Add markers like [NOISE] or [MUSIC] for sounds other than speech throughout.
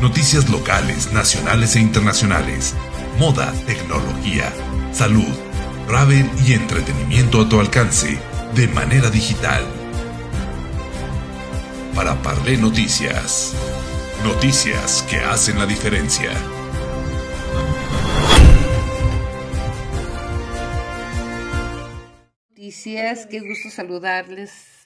Noticias locales, nacionales e internacionales. Moda, tecnología, salud, travel y entretenimiento a tu alcance de manera digital. Para Parlé Noticias. Noticias que hacen la diferencia. Noticias, qué gusto saludarles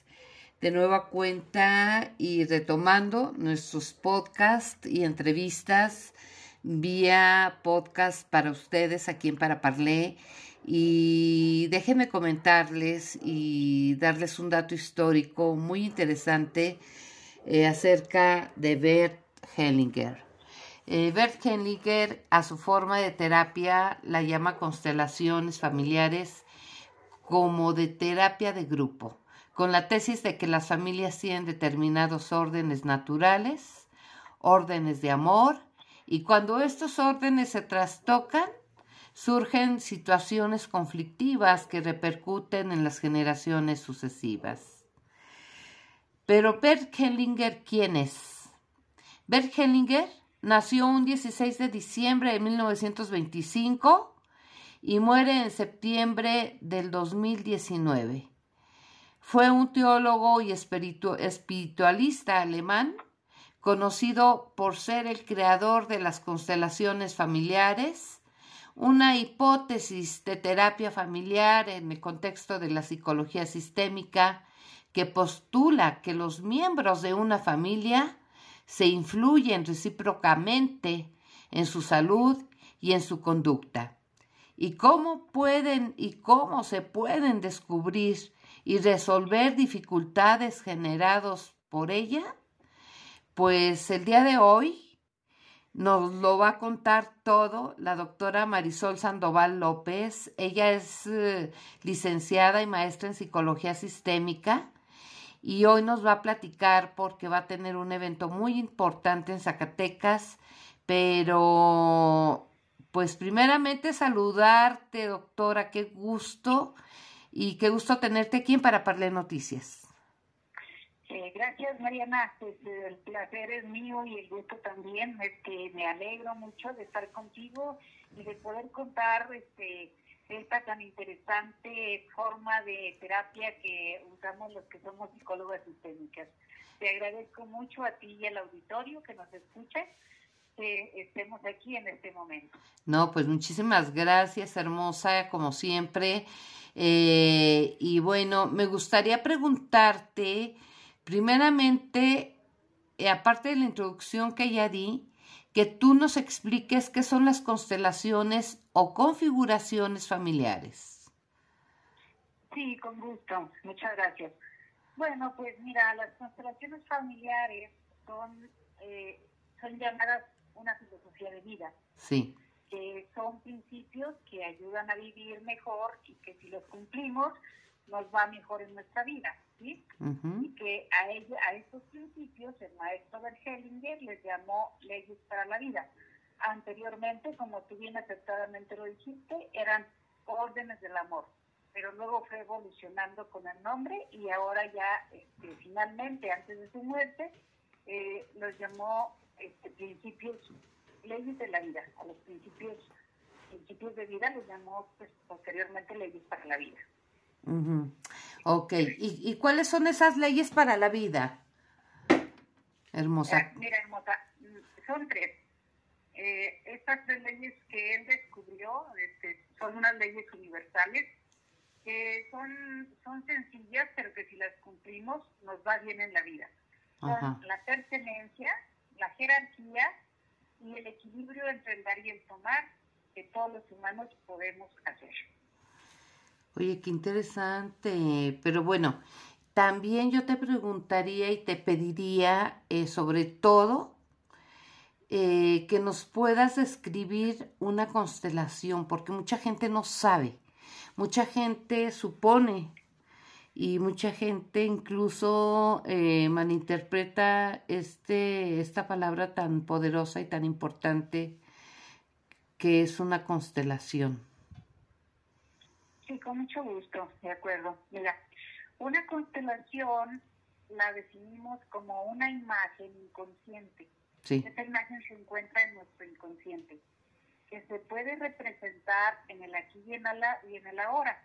de nueva cuenta y retomando nuestros podcasts y entrevistas vía podcast para ustedes aquí en Para Parlé. Y déjenme comentarles y darles un dato histórico muy interesante eh, acerca de Bert Hellinger. Eh, Bert Hellinger a su forma de terapia la llama constelaciones familiares como de terapia de grupo, con la tesis de que las familias tienen determinados órdenes naturales, órdenes de amor, y cuando estos órdenes se trastocan, surgen situaciones conflictivas que repercuten en las generaciones sucesivas. Pero Bert Hellinger, ¿quién es? Bert Hellinger nació un 16 de diciembre de 1925 y muere en septiembre del 2019. Fue un teólogo y espiritualista alemán, conocido por ser el creador de las constelaciones familiares, una hipótesis de terapia familiar en el contexto de la psicología sistémica que postula que los miembros de una familia se influyen recíprocamente en su salud y en su conducta. ¿Y cómo pueden y cómo se pueden descubrir y resolver dificultades generadas por ella? Pues el día de hoy nos lo va a contar todo la doctora Marisol Sandoval López. Ella es eh, licenciada y maestra en psicología sistémica y hoy nos va a platicar porque va a tener un evento muy importante en Zacatecas, pero pues primeramente saludarte, doctora, qué gusto y qué gusto tenerte aquí Para Parle Noticias. Eh, gracias, Mariana. Pues, eh, el placer es mío y el gusto también. Este, me alegro mucho de estar contigo y de poder contar este, esta tan interesante forma de terapia que usamos los que somos psicólogas sistémicas. Te agradezco mucho a ti y al auditorio que nos escuche que estemos aquí en este momento. No, pues muchísimas gracias, hermosa, como siempre. Eh, y bueno, me gustaría preguntarte Primeramente, eh, aparte de la introducción que ya di, que tú nos expliques qué son las constelaciones o configuraciones familiares. Sí, con gusto. Muchas gracias. Bueno, pues mira, las constelaciones familiares son, eh, son llamadas una filosofía de vida. Sí. Que son principios que ayudan a vivir mejor y que si los cumplimos nos va mejor en nuestra vida. Y que a, ella, a estos principios el maestro Bergelinger les llamó leyes para la vida. Anteriormente, como tú bien aceptadamente lo dijiste, eran órdenes del amor, pero luego fue evolucionando con el nombre y ahora ya este, finalmente, antes de su muerte, eh, los llamó este, principios, leyes de la vida, a los principios, principios de vida los llamó pues, posteriormente leyes para la vida. Ok, ¿Y, cuáles son esas leyes para la vida? Hermosa. Ah, mira, hermosa, mm, son tres. Eh, estas tres leyes que él descubrió este, son unas leyes universales que son, son sencillas, pero que si las cumplimos nos va bien en la vida. Son la pertenencia, la jerarquía y el equilibrio entre el dar y el tomar que todos los humanos podemos hacer. Oye, qué interesante. Pero bueno, también yo te preguntaría y te pediría, eh, sobre todo, eh, que nos puedas describir una constelación, porque mucha gente no sabe, mucha gente supone y mucha gente incluso eh, malinterpreta este, esta palabra tan poderosa y tan importante que es una constelación. Sí, con mucho gusto, de acuerdo. Mira, una constelación la definimos como una imagen inconsciente esa imagen se encuentra en nuestro inconsciente, que se puede representar en el aquí y en, la, y en el ahora,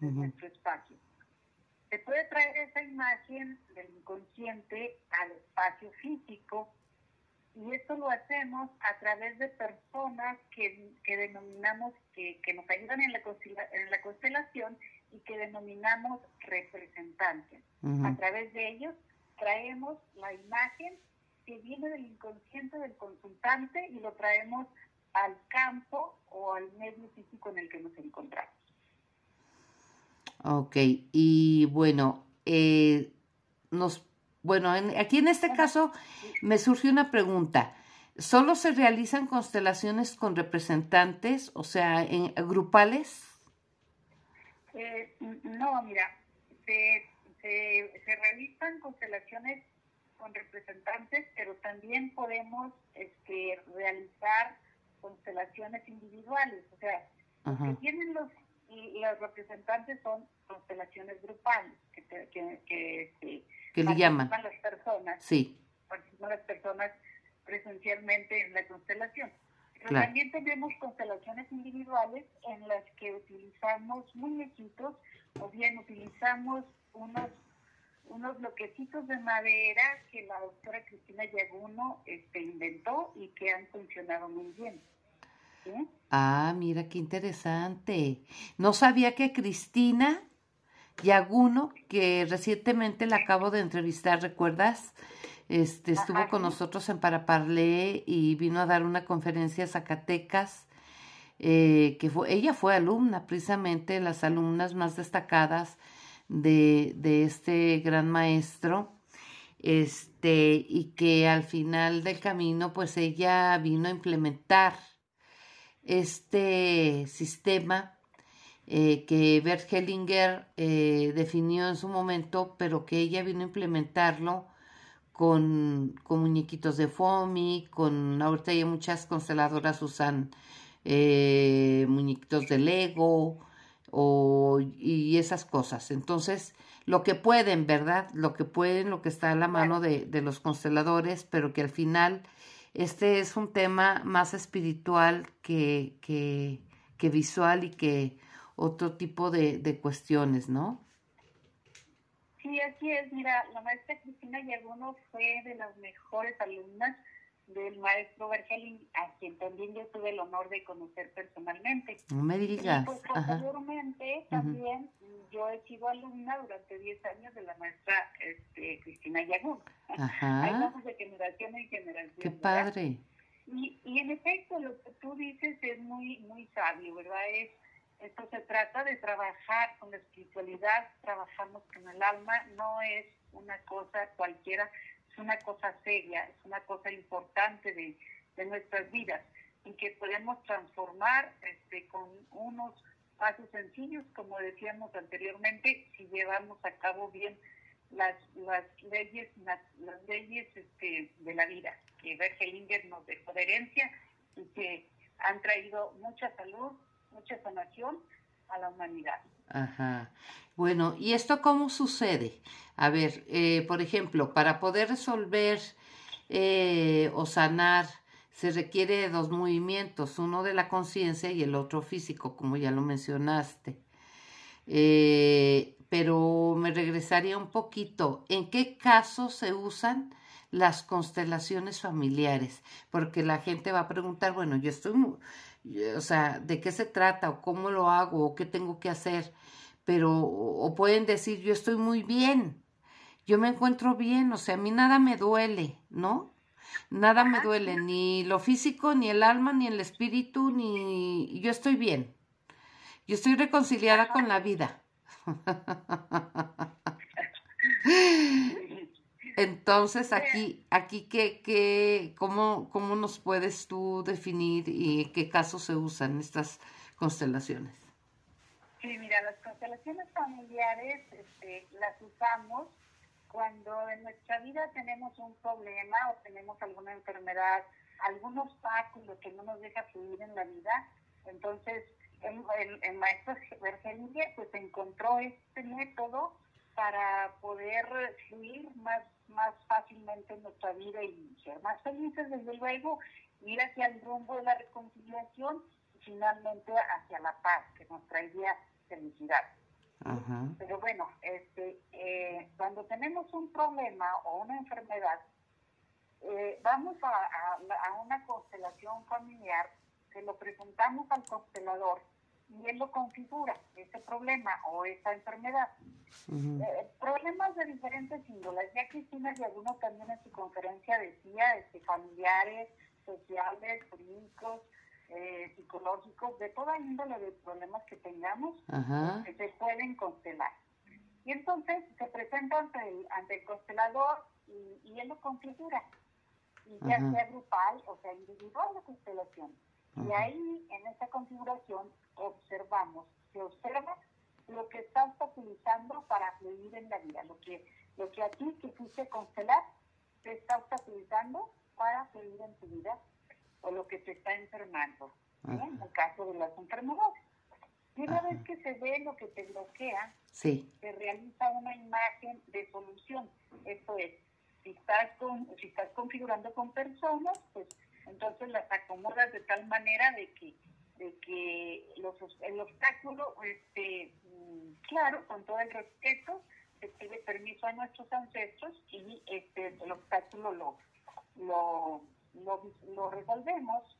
en nuestro espacio. Se puede traer esa imagen del inconsciente al espacio físico y esto lo hacemos a través de personas que, que denominamos, que, que, nos ayudan en la, en la constelación y que denominamos representantes. A través de ellos traemos la imagen que viene del inconsciente del consultante y lo traemos al campo o al medio físico en el que nos encontramos. Ok, y bueno, eh, nos, bueno, aquí en este caso me surgió una pregunta. ¿Solo se realizan constelaciones con representantes, o sea, en grupales? Eh, no, mira, se, se, realizan constelaciones con representantes, pero también podemos este, realizar constelaciones individuales. O sea, que tienen los y los representantes son constelaciones grupales que, que, que, que le llaman las personas. Sí. Participan las personas presencialmente en la constelación. Pero también tenemos constelaciones individuales en las que utilizamos muñequitos o bien utilizamos unos unos bloquecitos de madera que la doctora Cristina Yaguno este, inventó y que han funcionado muy bien. Ah, mira qué interesante. No sabía que Cristina Yaguno, que recientemente la acabo de entrevistar, ¿recuerdas? Este, estuvo con nosotros en Paraparlé y vino a dar una conferencia a Zacatecas. Eh, que fue, ella fue alumna, precisamente las alumnas más destacadas de, de este gran maestro este, y que al final del camino, pues ella vino a implementar este sistema eh, que Bert Hellinger eh, definió en su momento, pero que ella vino a implementarlo con, con muñequitos de foamy, con ahorita ya muchas consteladoras usan eh, muñequitos de Lego o, y esas cosas. Entonces, lo que pueden, ¿verdad? Lo que pueden, lo que está a la mano de, de los consteladores, pero que al final este es un tema más espiritual que, que, que visual y que otro tipo de, cuestiones, ¿no? Sí, así es. Mira, la maestra Cristina Yaguno fue de las mejores alumnas del maestro Bergelin, a quien también yo tuve el honor de conocer personalmente. No me digas. Y pues posteriormente también yo he sido alumna durante 10 años de la maestra este, Cristina Yagún. Vamos de generación en generación. Qué padre. Y, y en efecto, lo que tú dices es muy, muy sabio, ¿verdad? Es, esto se trata de trabajar con la espiritualidad, trabajamos con el alma, no es una cosa cualquiera, es una cosa seria, es una cosa importante de, de nuestras vidas y que podemos transformar este, con unos pasos sencillos, como decíamos anteriormente, si llevamos a cabo bien las, las leyes las, leyes este, de la vida que Bergelinger nos dejó de herencia y que han traído mucha salud, mucha sanación a la humanidad. Ajá. Bueno, ¿y esto cómo sucede? A ver, eh, por ejemplo, para poder resolver eh, o sanar se requiere de dos movimientos, uno de la conciencia y el otro físico, como ya lo mencionaste. Eh, pero me regresaría un poquito. ¿En qué casos se usan las constelaciones familiares? Porque la gente va a preguntar, bueno, yo estoy, o sea, ¿de qué se trata? ¿O cómo lo hago? ¿O qué tengo que hacer? Pero, o pueden decir, yo estoy muy bien, yo me encuentro bien, o sea, a mí nada me duele, ¿no? Nada me duele, ni lo físico, ni el alma, ni el espíritu, ni yo estoy bien. Yo estoy reconciliada con la vida. [LAUGHS] [LAUGHS] [LAUGHS] Entonces, aquí, aquí ¿qué, qué, cómo, ¿cómo nos puedes tú definir y en qué casos se usan estas constelaciones? Sí, mira, las constelaciones familiares este, las usamos cuando en nuestra vida tenemos un problema o tenemos alguna enfermedad, algún obstáculo que no nos deja fluir en la vida, entonces el, el, maestro Bergelinger pues encontró este método para poder fluir más, más fácilmente en nuestra vida y ser más felices, desde luego, ir hacia el rumbo de la reconciliación y finalmente hacia la paz, que nos traería felicidad. Pero bueno, este, eh, cuando tenemos un problema o una enfermedad, eh, vamos a, a, una constelación familiar, se lo presentamos al constelador y él lo configura, ese problema o esa enfermedad. Eh, problemas de diferentes índoles. Ya Cristina y alguno también en su conferencia decía, este, familiares, sociales, clínicos, eh, psicológicos, de toda índole de problemas que tengamos, que se pueden constelar. Y entonces se presenta ante el, ante el constelador y, y él lo configura y ya sea grupal o sea individual la constelación. Y ahí, en esa configuración, observamos, se observa lo que estás utilizando para fluir en la vida, lo que, lo que a ti que quise constelar te está utilizando para fluir en tu vida o lo que te está enfermando, en el caso de las enfermedades. Y una vez que se ve lo que te bloquea, se realiza una imagen de solución. Esto es, si estás, con, si estás configurando con personas, pues entonces las acomodas de tal manera de que de que los, el obstáculo, este, mm, claro, con todo el respeto, se pide permiso a nuestros ancestros y este, el obstáculo lo, lo, lo, resolvemos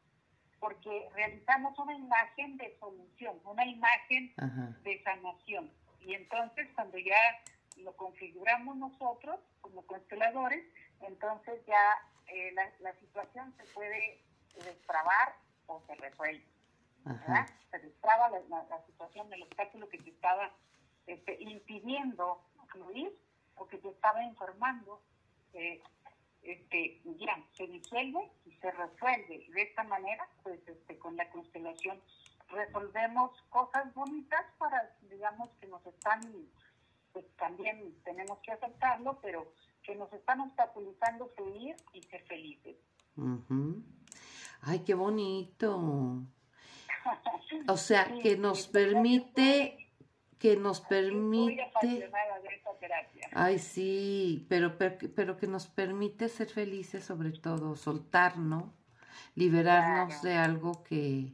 porque realizamos una imagen de solución, una imagen de sanación. Y entonces cuando ya lo configuramos nosotros como consteladores, entonces ya eh, la, situación se puede destrabar o se resuelve. Se destraba la, situación del obstáculo que te estaba este, impidiendo fluir o que te estaba informando. Eh, este, ya se disuelve y se resuelve. De esta manera, pues este, con la constelación resolvemos cosas bonitas para, digamos, que nos están pues también tenemos que aceptarlo, pero que nos están obstaculizando fluir y ser felices. Ay, qué bonito. [LAUGHS] O sea, que nos permite, que nos permite... Ay, sí, pero, pero, que nos permite ser felices sobre todo, soltar, ¿no? Liberarnos de algo que,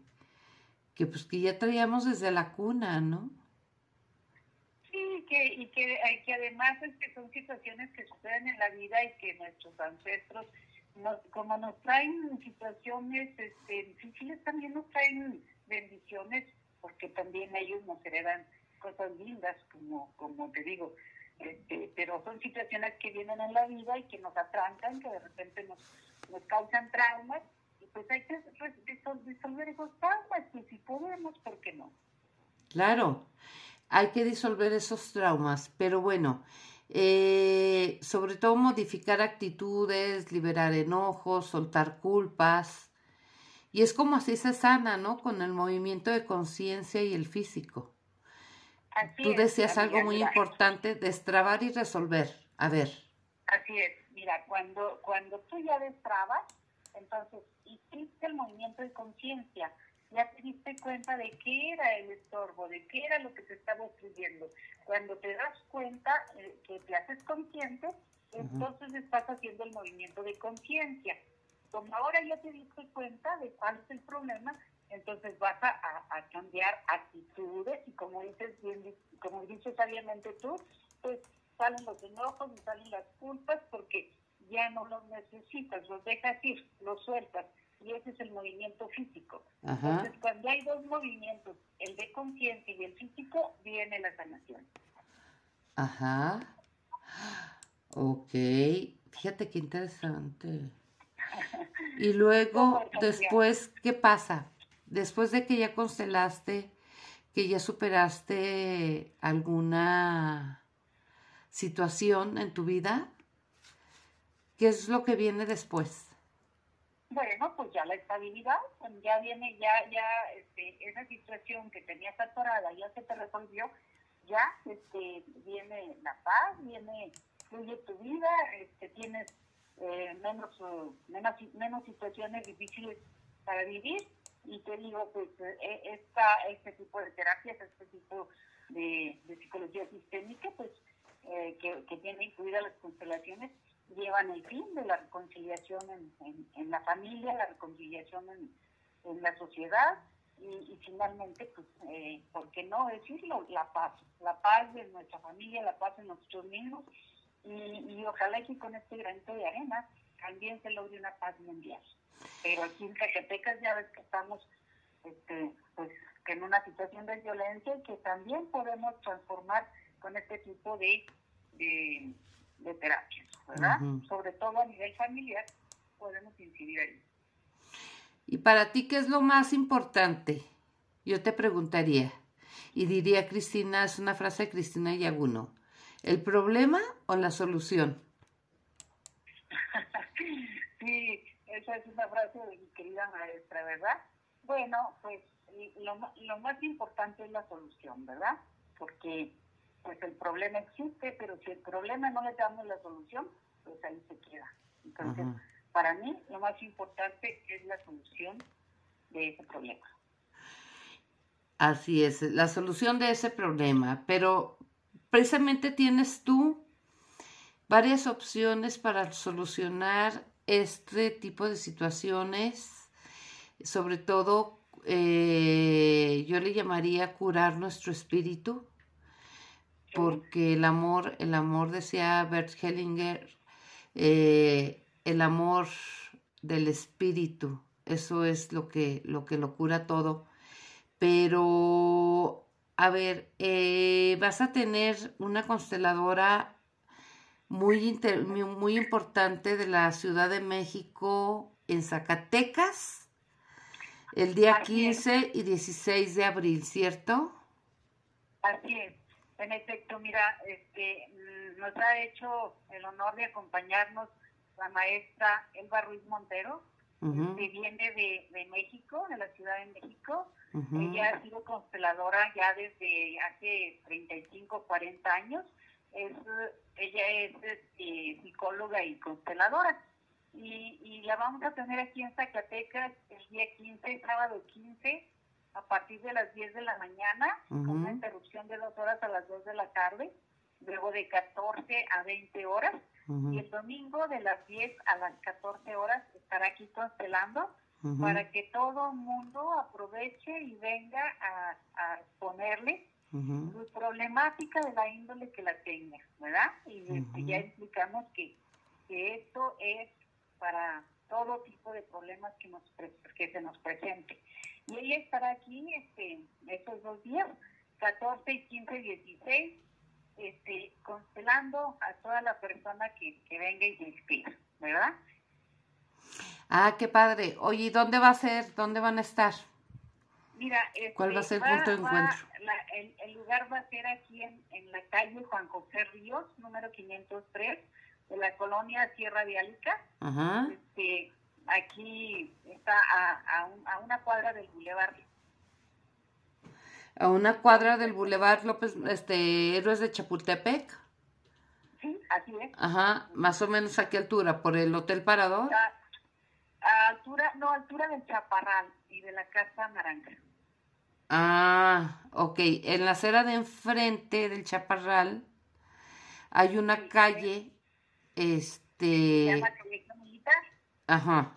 que, pues, que ya traíamos desde la cuna, ¿no? que, y que, que además es que son situaciones que suceden en la vida y que nuestros ancestros, como nos traen situaciones este, difíciles, también nos traen bendiciones, porque también ellos nos heredan cosas lindas, como, como te digo. Este, pero son situaciones que vienen en la vida y que nos atrancan, que de repente nos, nos causan traumas, y pues hay que resolver esos traumas, y si podemos, ¿por qué no? Claro hay que disolver esos traumas, pero bueno, eh, sobre todo modificar actitudes, liberar enojos, soltar culpas. Y es como así se sana, ¿no? Con el movimiento de conciencia y el físico. Tú decías algo muy importante, destrabar y resolver. A ver. Así es. Mira, cuando, cuando tú ya destrabas, entonces hiciste el movimiento de conciencia ya te diste cuenta de qué era el estorbo, de qué era lo que te estaba ocurriendo. Cuando te das cuenta eh, que te haces consciente, entonces estás haciendo el movimiento de conciencia. Como ahora ya te diste cuenta de cuál es el problema, entonces vas a, cambiar actitudes y como dices bien, como dices sabiamente tú, pues salen los enojos y salen las culpas porque ya no los necesitas, los dejas ir, los sueltas y ese es el movimiento físico. Entonces, cuando hay dos movimientos, el de conciencia y el físico, viene la sanación. Ajá. Ok. Fíjate qué interesante. Y [LAUGHS] luego, después, ¿qué pasa? Después de que ya constelaste, que ya superaste alguna situación en tu vida, ¿qué es lo que viene después? Bueno, pues ya la estabilidad, pues ya viene, ya, ya, este, esa situación que tenías atorada ya se te resolvió, ya, este, viene la paz, viene, fluye tu vida, este, tienes eh, menos, menos, menos situaciones difíciles para vivir y te digo, pues, eh, esta, este tipo de terapias, este tipo de, psicología sistémica, pues, eh, que, que tiene incluidas las constelaciones llevan el fin de la reconciliación en, en, la familia, la reconciliación en, en la sociedad y, finalmente, pues, eh, ¿por qué no decirlo? La paz, la paz de nuestra familia, la paz de nosotros mismos y, y ojalá que con este granito de arena también se logre una paz mundial. Pero aquí en Zacatecas ya ves que estamos este, pues, en una situación de violencia y que también podemos transformar con este tipo de, de, terapias, ¿verdad? Sobre todo a nivel familiar podemos incidir ahí. ¿Y para ti qué es lo más importante? Yo te preguntaría, y diría Cristina, es una frase de Cristina Yaguno, ¿el problema o la solución? [LAUGHS] sí, esa es una frase de mi querida maestra, ¿verdad? Bueno, pues lo, lo más importante es la solución, ¿verdad? Porque pues el problema existe, pero si el problema no le damos la solución, pues ahí se queda. Entonces, para mí lo más importante es la solución de ese problema. Así es, la solución de ese problema, pero precisamente tienes tú varias opciones para solucionar este tipo de situaciones, sobre todo eh, yo le llamaría curar nuestro espíritu, porque el amor, el amor decía Bert Hellinger, eh, el amor del espíritu, eso es lo que lo, que lo cura todo. Pero, a ver, eh, vas a tener una consteladora muy, muy importante de la Ciudad de México en Zacatecas el día 15 y 16 de abril, ¿cierto? Así es. En efecto, mira, este, mm, nos ha hecho el honor de acompañarnos la maestra Elba Ruiz Montero, que viene de, de, México, de la Ciudad de México. Ella ha sido consteladora ya desde hace 35, 40 años. Es, ella es este, psicóloga y consteladora. Y, y, la vamos a tener aquí en Zacatecas el día 15, sábado 15, a partir de las 10 de la mañana, con una interrupción de dos horas a las 2 de la tarde, luego de 14 a 20 horas y el domingo de las 10 a las 14 horas estará aquí constelando para que todo el mundo aproveche y venga a, a exponerle su problemática de la índole que la tenga, ¿verdad? Y este, ya explicamos que, que esto es para todo tipo de problemas que, nos, que se nos presente. Y ella estará aquí este, estos dos días, 14 y 15 y 16 este, constelando a toda la persona que, venga y se inspira, ¿verdad? Ah, qué padre. Oye, ¿dónde va a ser? ¿Dónde van a estar? Mira, este, ¿cuál va a ser punto de encuentro? el, lugar va a ser aquí en, en la calle Juan José Ríos, número 503, de la colonia Sierra de Alica. Ajá. Este, aquí está a, a, una cuadra del Boulevard a una cuadra del Boulevard López, este, Héroes de Chapultepec. Sí, así es. Ajá, más o menos a qué altura, por el Hotel Parador. A, altura, no, altura del Chaparral y de la Casa Naranja. Ah, ok. En la acera de enfrente del Chaparral hay una calle, este... Se llama Militar. Ajá.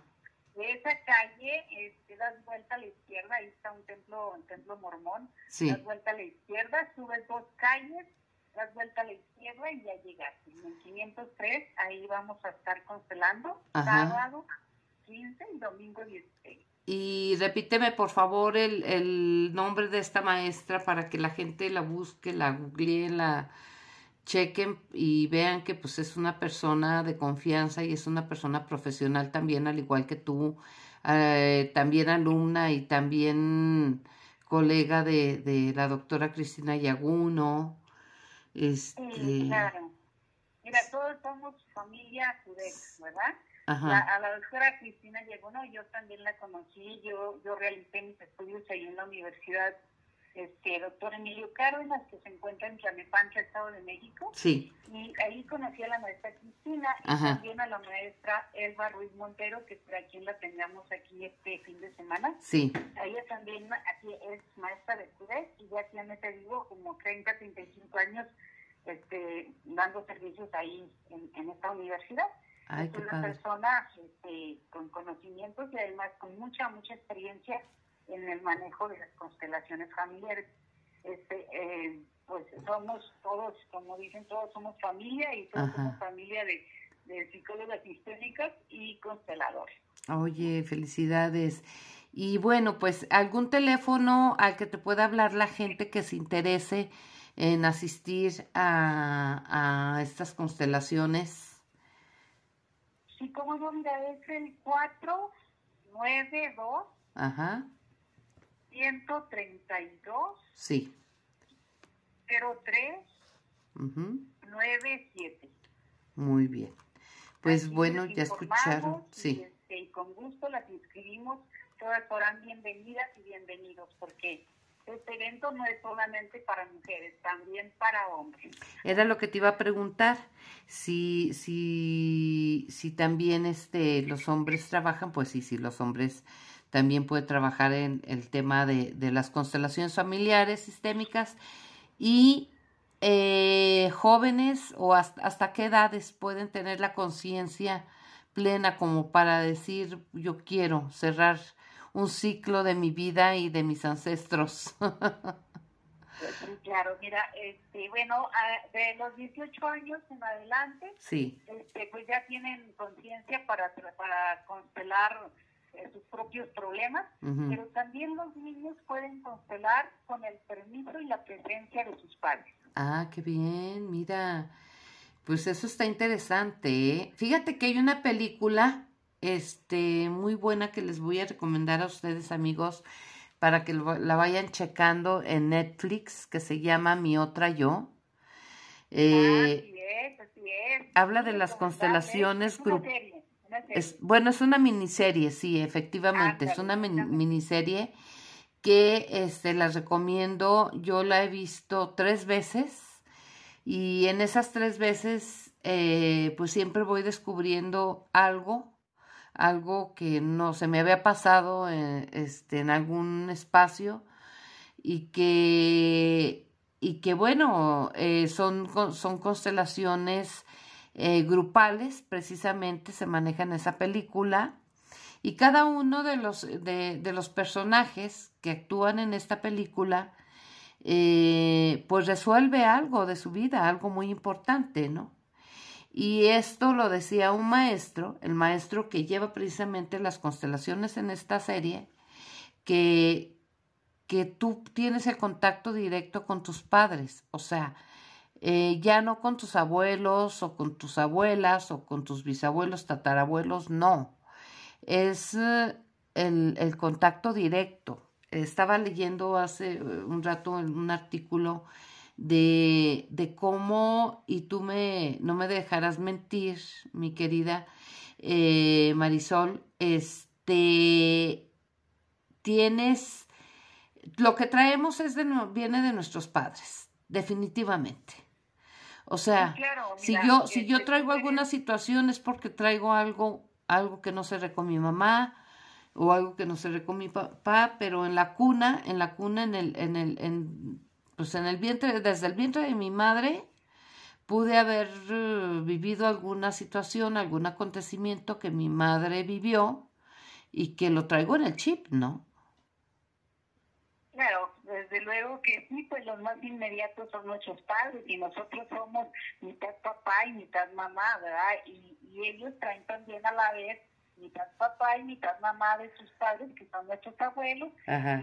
De esa calle, este, das vuelta a la izquierda, ahí está un templo, un templo mormón, das vuelta a la izquierda, subes dos calles, das vuelta a la izquierda y ya llegas. En el 503, ahí vamos a estar constelando, sábado 15 y domingo 16. Y repíteme, por favor, el, el nombre de esta maestra para que la gente la busque, la googlee, la chequen y vean que pues es una persona de confianza y es una persona profesional también, al igual que tú, eh, también alumna y también colega de, de la doctora Cristina Yaguno. Este... Sí, claro. Mira, todos somos familia Judex, ¿verdad? a la doctora Cristina Yaguno yo también la conocí, yo, yo realicé mis estudios ahí en la universidad este, doctor Emilio Cárdenas, que se encuentra en Tlanepancha, Estado de México. Sí. Y ahí conocí a la maestra Cristina y también a la maestra Elba Ruiz Montero, que para quien la tengamos aquí este fin de semana. Sí. Ella también aquí es maestra de CUDES y ya tiene, te digo, como 30, 35 años este, dando servicios ahí en, esta universidad. Ay, es una persona este, con conocimientos y además con mucha, mucha experiencia en el manejo de las constelaciones familiares. Este, eh, pues somos todos, como dicen todos, somos familia y todos somos familia de, de psicólogas sistémicas y consteladores. Oye, felicidades. Y bueno, pues algún teléfono al que te pueda hablar la gente que se interese en asistir a, a estas constelaciones. Sí, como no, mira, es el 492 Ajá. 132 Sí. 03 97. Muy bien. Pues bueno, ya escucharon. Sí. Este, y, con gusto las inscribimos. Todas serán bienvenidas y bienvenidos porque este evento no es solamente para mujeres, también para hombres. Era lo que te iba a preguntar, si, si, si también este, los hombres trabajan, pues sí, sí, los hombres también pueden trabajar en el tema de, de las constelaciones familiares sistémicas y eh, jóvenes o hasta, hasta, qué edades pueden tener la conciencia plena como para decir yo quiero cerrar un ciclo de mi vida y de mis ancestros. [LAUGHS] claro, mira, este, bueno, de los 18 años en adelante, sí. este, pues ya tienen conciencia para, para constelar sus propios problemas, pero también los niños pueden constelar con el permiso y la presencia de sus padres. Ah, qué bien, mira. Pues eso está interesante, ¿eh? Fíjate que hay una película este muy buena que les voy a recomendar a ustedes, amigos, para que la vayan checando en Netflix, que se llama Mi otra yo. Eh, Habla de las constelaciones es, bueno, es una miniserie, sí, efectivamente, es una miniserie que este, las recomiendo. Yo la he visto tres veces y en esas tres veces eh, pues siempre voy descubriendo algo, algo que no se me había pasado en, este, en algún espacio y que, y que bueno, eh, son, son constelaciones eh, grupales, precisamente se maneja en esa película y cada uno de los, de, los personajes que actúan en esta película, eh, pues resuelve algo de su vida, algo muy importante, ¿no? Y esto lo decía un maestro, el maestro que lleva precisamente las constelaciones en esta serie, que, que tú tienes el contacto directo con tus padres, o sea, eh, ya no con tus abuelos o con tus abuelas o con tus bisabuelos, tatarabuelos, no es eh, el, contacto directo. Estaba leyendo hace eh, un rato un artículo de, de, cómo, y tú me, no me dejarás mentir, mi querida Marisol, este, tienes, lo que traemos es de, viene de nuestros padres, definitivamente. O sea, si yo, si yo traigo alguna situación es porque traigo algo algo que no se con mi mamá o algo que no se con mi papá, pero en la cuna, en la cuna, en el, en el, en, pues en el vientre, desde el vientre de mi madre, pude haber eh, vivido alguna situación, algún acontecimiento que mi madre vivió y que lo traigo en el chip, ¿no? Claro, desde luego que sí, pues los más inmediatos son nuestros padres y nosotros somos mitad papá y mitad mamá, ¿verdad? Y, ellos traen también a la vez mitad papá y mitad mamá de sus padres, que son nuestros abuelos,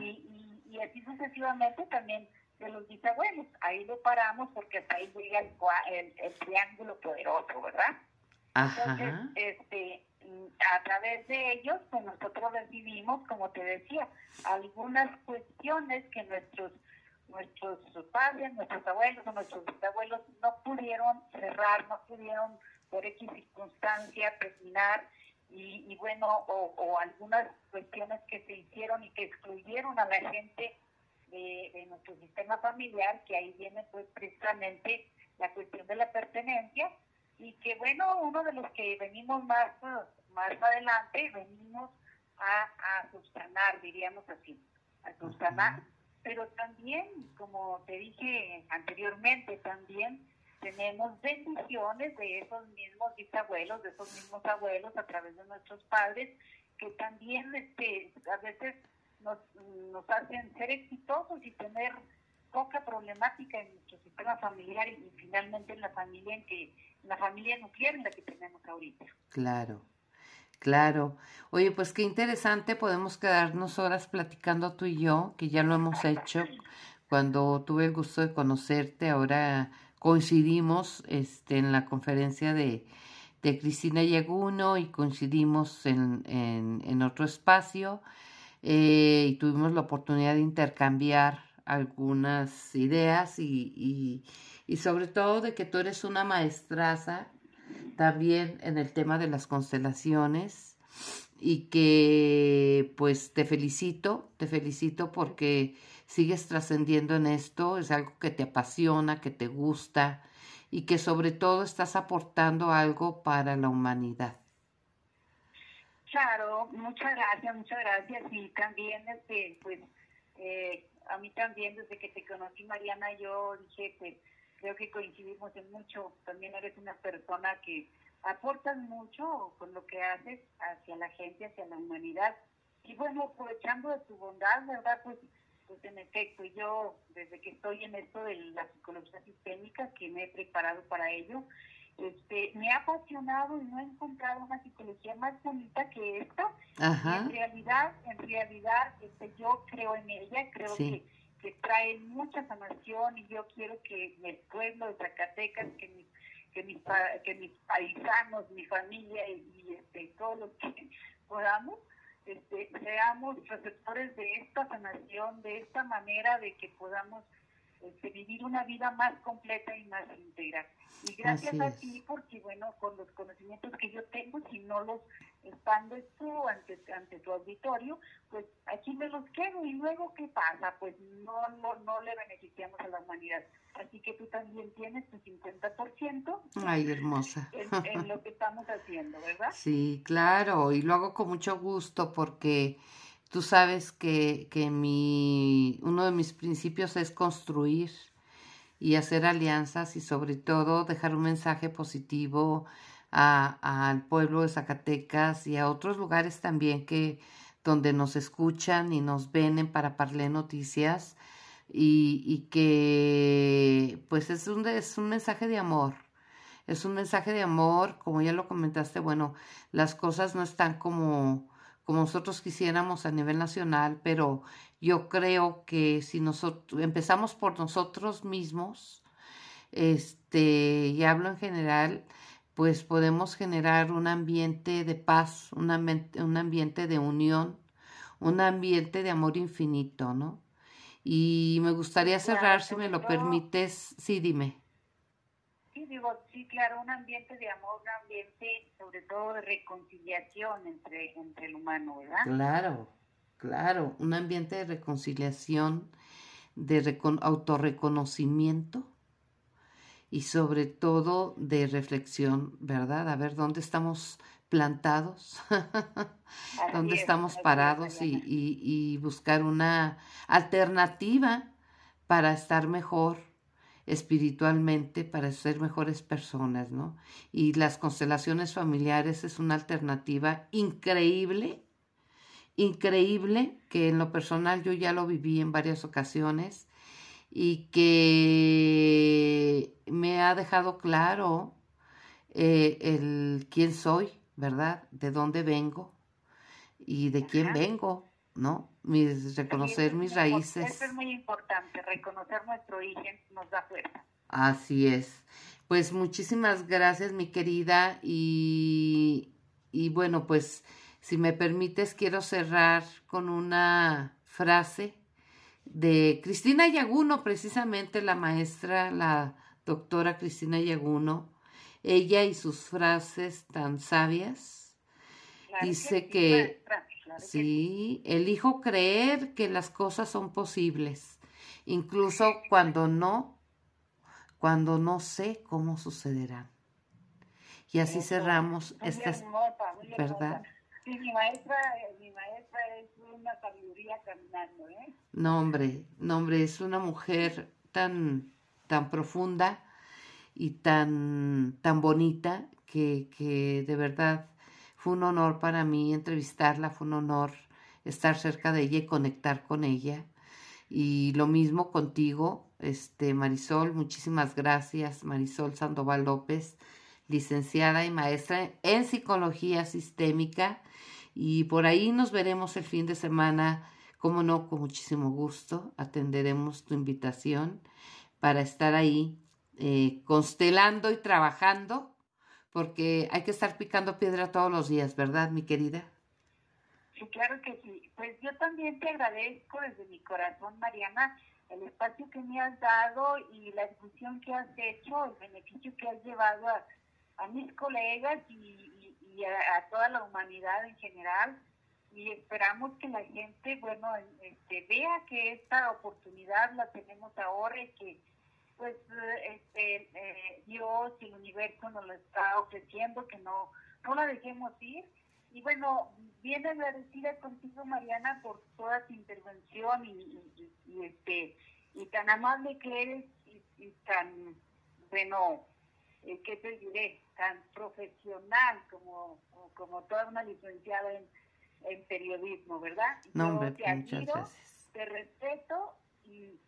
y, y, así sucesivamente también de los bisabuelos. Ahí lo paramos porque hasta ahí llega el, el, triángulo poderoso, ¿verdad? Entonces, este, a través de ellos, pues nosotros recibimos, como te decía, algunas cuestiones que nuestros nuestros padres, nuestros abuelos o nuestros bisabuelos no pudieron cerrar, no pudieron por X circunstancia terminar. Y, bueno, o, algunas cuestiones que se hicieron y que excluyeron a la gente de, de, nuestro sistema familiar, que ahí viene pues precisamente la cuestión de la pertenencia y que bueno, uno de los que venimos más, más adelante, venimos a, a subsanar, diríamos así, a subsanar, pero también, como te dije anteriormente, también tenemos bendiciones de esos mismos bisabuelos, de esos mismos abuelos a través de nuestros padres, que también este, a veces nos, nos hacen ser exitosos y tener poca problemática en nuestro sistema familiar y, finalmente en la familia en que la familia nuclear en la que tenemos ahorita. Claro. Claro. Oye, pues qué interesante, podemos quedarnos horas platicando tú y yo, que ya lo hemos hecho cuando tuve el gusto de conocerte, ahora coincidimos este, en la conferencia de, de Cristina Yaguno y coincidimos en, en, otro espacio eh, y tuvimos la oportunidad de intercambiar algunas ideas y, y, sobre todo de que tú eres una maestraza también en el tema de las constelaciones y que pues te felicito, te felicito porque sigues trascendiendo en esto, es algo que te apasiona, que te gusta y que sobre todo estás aportando algo para la humanidad. Claro, muchas gracias, muchas gracias y también este pues eh, a mí también desde que te conocí Mariana yo dije pues creo que coincidimos en mucho, también eres una persona que aportas mucho con lo que haces hacia la gente, hacia la humanidad y bueno, aprovechando de tu bondad, ¿verdad? Pues, pues en efecto, yo desde que estoy en esto de la psicología sistémica, que me he preparado para ello, este, me ha apasionado y no he encontrado una psicología más bonita que esta. en realidad, en realidad, este, yo creo en ella, creo que, que trae mucha sanación y yo quiero que el pueblo de Zacatecas, que mis, que mis, que mis paisanos, mi familia y, este, todos los que [LAUGHS] podamos, este, seamos receptores de esta sanación, de esta manera de que podamos este, vivir una vida más completa y más íntegra. Y gracias a ti, porque bueno, con los conocimientos que yo tengo, si no los expandes tú ante, ante tu auditorio, pues aquí me los quedo. ¿Y luego qué pasa? Pues no, no, no le beneficiamos a la humanidad. Así que tú también tienes tu 50%. Ay, hermosa. En, en lo que estamos haciendo, ¿verdad? Sí, claro. Y lo hago con mucho gusto porque Tú sabes que, que mi, uno de mis principios es construir y hacer alianzas y sobre todo dejar un mensaje positivo al pueblo de Zacatecas y a otros lugares también que donde nos escuchan y nos ven en Paraparlé Noticias y, y que pues es un, es un mensaje de amor. Es un mensaje de amor, como ya lo comentaste, bueno, las cosas no están como como nosotros quisiéramos a nivel nacional, pero yo creo que si nosotros empezamos por nosotros mismos, este, y hablo en general, pues podemos generar un ambiente de paz, un, un ambiente de unión, un ambiente de amor infinito, ¿no? Y me gustaría cerrar, si me lo permites, sí, dime digo, sí, claro, un ambiente de amor, un ambiente sobre todo de reconciliación entre, entre el humano, ¿verdad? Claro, claro, un ambiente de reconciliación, de autorreconocimiento y sobre todo de reflexión, ¿verdad? A ver dónde estamos plantados, [LAUGHS] dónde estamos parados y, y, y buscar una alternativa para estar mejor espiritualmente para ser mejores personas, ¿no? Y las constelaciones familiares es una alternativa increíble, increíble, que en lo personal yo ya lo viví en varias ocasiones y que me ha dejado claro eh, el quién soy, ¿verdad? De dónde vengo y de quién vengo, ¿no? Mis, reconocer mis raíces. Eso es muy importante, reconocer nuestro origen nos da fuerza. Así es. Pues muchísimas gracias, mi querida, y, y bueno, pues si me permites, quiero cerrar con una frase de Cristina Yaguno, precisamente la maestra, la doctora Cristina Yaguno, ella y sus frases tan sabias. dice que, Sí, elijo creer que las cosas son posibles, incluso cuando no, cuando no sé cómo sucederán. Y así cerramos esta, ¿verdad? Sí, mi maestra, mi maestra es una sabiduría caminando, ¿eh? No, hombre, no, hombre, es una mujer tan, tan profunda y tan, tan bonita que, que de verdad fue un honor para mí entrevistarla, fue un honor estar cerca de ella y conectar con ella. Y lo mismo contigo, este Marisol, muchísimas gracias, Marisol Sandoval López, licenciada y maestra en psicología sistémica. Y por ahí nos veremos el fin de semana, como no, con muchísimo gusto. Atenderemos tu invitación para estar ahí eh, constelando y trabajando, porque hay que estar picando piedra todos los días, ¿verdad, mi querida? Sí, claro que sí. Pues yo también te agradezco desde mi corazón, Mariana, el espacio que me has dado y la discusión que has hecho, el beneficio que has llevado a, mis colegas y, a, toda la humanidad en general. Y esperamos que la gente, bueno, este, vea que esta oportunidad la tenemos ahora y que pues este, eh, Dios y el universo nos lo está ofreciendo, que no, no la dejemos ir. Y bueno, bien agradecida contigo, Mariana, por toda tu intervención y, este y tan amable que eres y, tan, bueno, eh, ¿qué te diré? Tan profesional como, como toda una licenciada en, periodismo, ¿verdad? No, hombre, te admiro, te respeto y,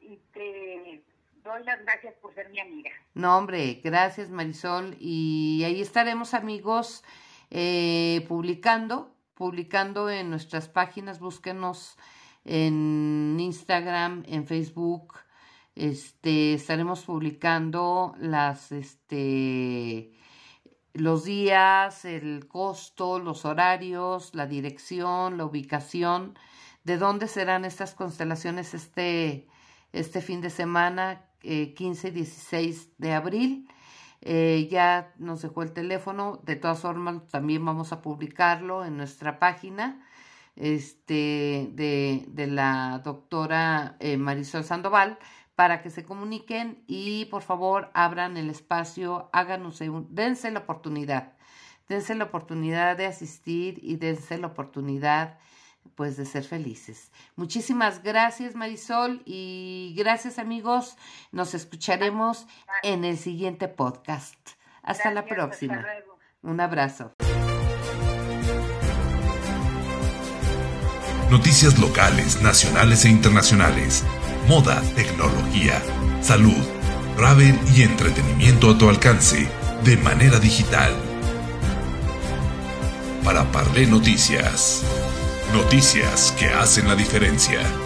y te doy las gracias por ser mi amiga. No, hombre, gracias Marisol. Y ahí estaremos amigos eh, publicando, publicando en nuestras páginas, búsquenos en Instagram, en Facebook. Este, estaremos publicando las, este, los días, el costo, los horarios, la dirección, la ubicación, de dónde serán estas constelaciones este, este fin de semana, 15 y 16 de abril. Eh, ya nos dejó el teléfono, de todas formas también vamos a publicarlo en nuestra página este, de, de la doctora eh, Marisol Sandoval para que se comuniquen y por favor abran el espacio, háganos, dense la oportunidad, dense la oportunidad de asistir y dense la oportunidad pues de ser felices. Muchísimas gracias Marisol y gracias amigos. Nos escucharemos en el siguiente podcast. Hasta la próxima. Un abrazo. Noticias locales, nacionales e internacionales. Moda, tecnología, salud, travel y entretenimiento a tu alcance de manera digital. Para Parle Noticias. Noticias que hacen la diferencia.